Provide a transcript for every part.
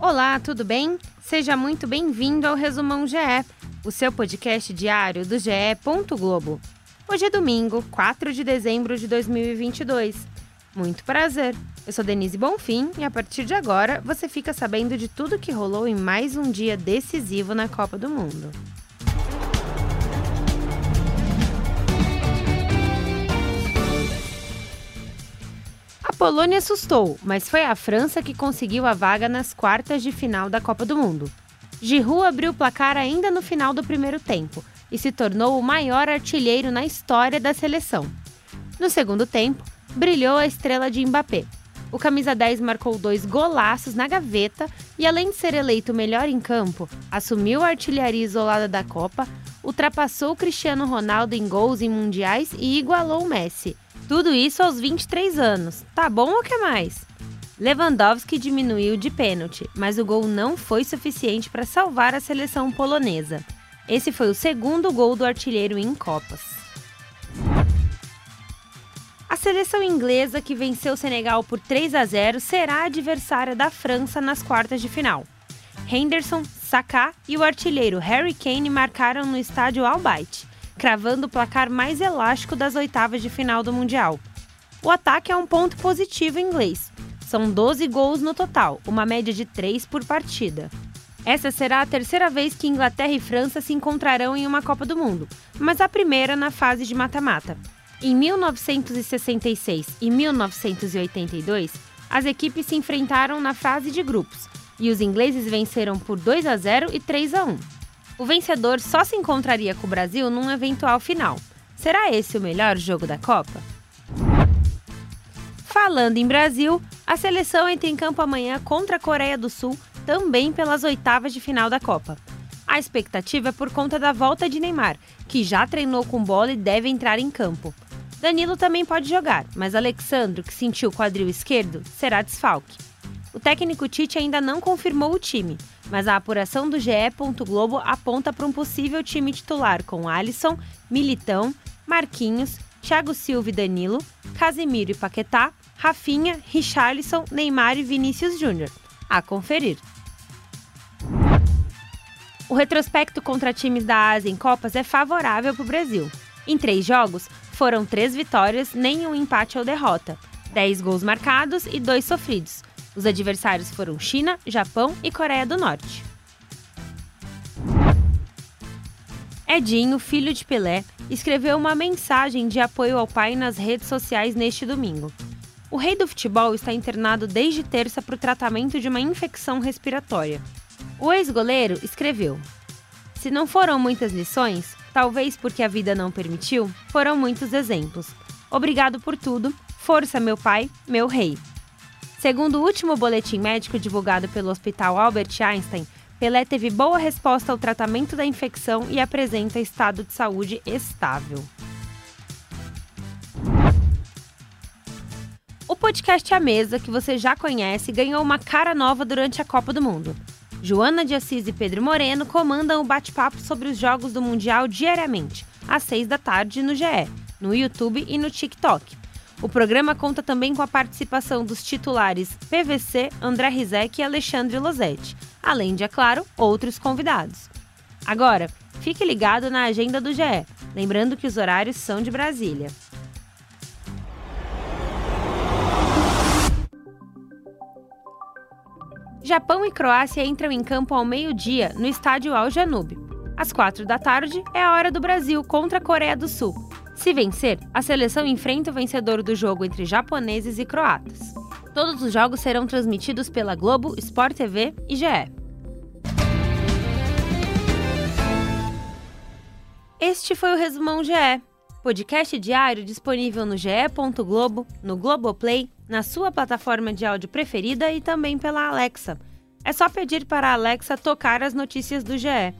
Olá, tudo bem? Seja muito bem-vindo ao Resumão GE, o seu podcast diário do GE. Globo. Hoje é domingo, 4 de dezembro de 2022. Muito prazer. Eu sou Denise Bonfim e a partir de agora você fica sabendo de tudo que rolou em mais um dia decisivo na Copa do Mundo. Polônia assustou, mas foi a França que conseguiu a vaga nas quartas de final da Copa do Mundo. Giroud abriu o placar ainda no final do primeiro tempo e se tornou o maior artilheiro na história da seleção. No segundo tempo, brilhou a estrela de Mbappé. O camisa 10 marcou dois golaços na gaveta e, além de ser eleito melhor em campo, assumiu a artilharia isolada da Copa, ultrapassou Cristiano Ronaldo em gols em mundiais e igualou Messi tudo isso aos 23 anos. Tá bom ou quer mais? Lewandowski diminuiu de pênalti, mas o gol não foi suficiente para salvar a seleção polonesa. Esse foi o segundo gol do artilheiro em Copas. A seleção inglesa, que venceu o Senegal por 3 a 0, será adversária da França nas quartas de final. Henderson, Saka e o artilheiro Harry Kane marcaram no estádio Al cravando o placar mais elástico das oitavas de final do Mundial. O ataque é um ponto positivo inglês. São 12 gols no total, uma média de 3 por partida. Essa será a terceira vez que Inglaterra e França se encontrarão em uma Copa do Mundo, mas a primeira na fase de mata-mata. Em 1966 e 1982, as equipes se enfrentaram na fase de grupos e os ingleses venceram por 2 a 0 e 3 a 1. O vencedor só se encontraria com o Brasil num eventual final. Será esse o melhor jogo da Copa? Falando em Brasil, a seleção entra em campo amanhã contra a Coreia do Sul, também pelas oitavas de final da Copa. A expectativa é por conta da volta de Neymar, que já treinou com bola e deve entrar em campo. Danilo também pode jogar, mas Alexandro, que sentiu o quadril esquerdo, será desfalque. O técnico Tite ainda não confirmou o time, mas a apuração do GE. Globo aponta para um possível time titular com Alisson, Militão, Marquinhos, Thiago Silva e Danilo, Casemiro e Paquetá, Rafinha, Richarlison, Neymar e Vinícius Júnior. A conferir. O retrospecto contra times da Ásia em Copas é favorável para o Brasil. Em três jogos, foram três vitórias, nenhum empate ou derrota, dez gols marcados e dois sofridos, os adversários foram China, Japão e Coreia do Norte. Edinho, filho de Pelé, escreveu uma mensagem de apoio ao pai nas redes sociais neste domingo. O rei do futebol está internado desde terça para o tratamento de uma infecção respiratória. O ex-goleiro escreveu: Se não foram muitas lições, talvez porque a vida não permitiu, foram muitos exemplos. Obrigado por tudo. Força, meu pai, meu rei. Segundo o último boletim médico divulgado pelo Hospital Albert Einstein, Pelé teve boa resposta ao tratamento da infecção e apresenta estado de saúde estável. O podcast A Mesa, que você já conhece, ganhou uma cara nova durante a Copa do Mundo. Joana de Assis e Pedro Moreno comandam o bate-papo sobre os jogos do Mundial diariamente, às seis da tarde no GE, no YouTube e no TikTok. O programa conta também com a participação dos titulares PVC, André Rizek e Alexandre Losetti, além de, é claro, outros convidados. Agora, fique ligado na agenda do GE, lembrando que os horários são de Brasília. Japão e Croácia entram em campo ao meio-dia no estádio Al Janube. Às quatro da tarde é a hora do Brasil contra a Coreia do Sul, se vencer, a seleção enfrenta o vencedor do jogo entre japoneses e croatas. Todos os jogos serão transmitidos pela Globo, Sport TV e GE. Este foi o Resumão GE, podcast diário disponível no ge.globo, no Globoplay, na sua plataforma de áudio preferida e também pela Alexa. É só pedir para a Alexa tocar as notícias do GE.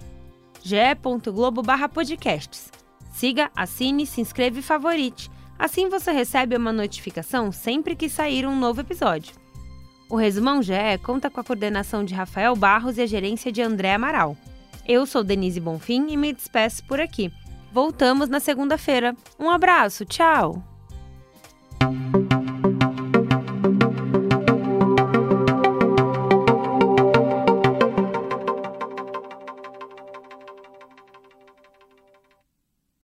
ge.globo/podcasts. Siga, assine, se inscreva e favorite. Assim você recebe uma notificação sempre que sair um novo episódio. O Resumão GE conta com a coordenação de Rafael Barros e a gerência de André Amaral. Eu sou Denise Bonfim e me despeço por aqui. Voltamos na segunda-feira. Um abraço, tchau!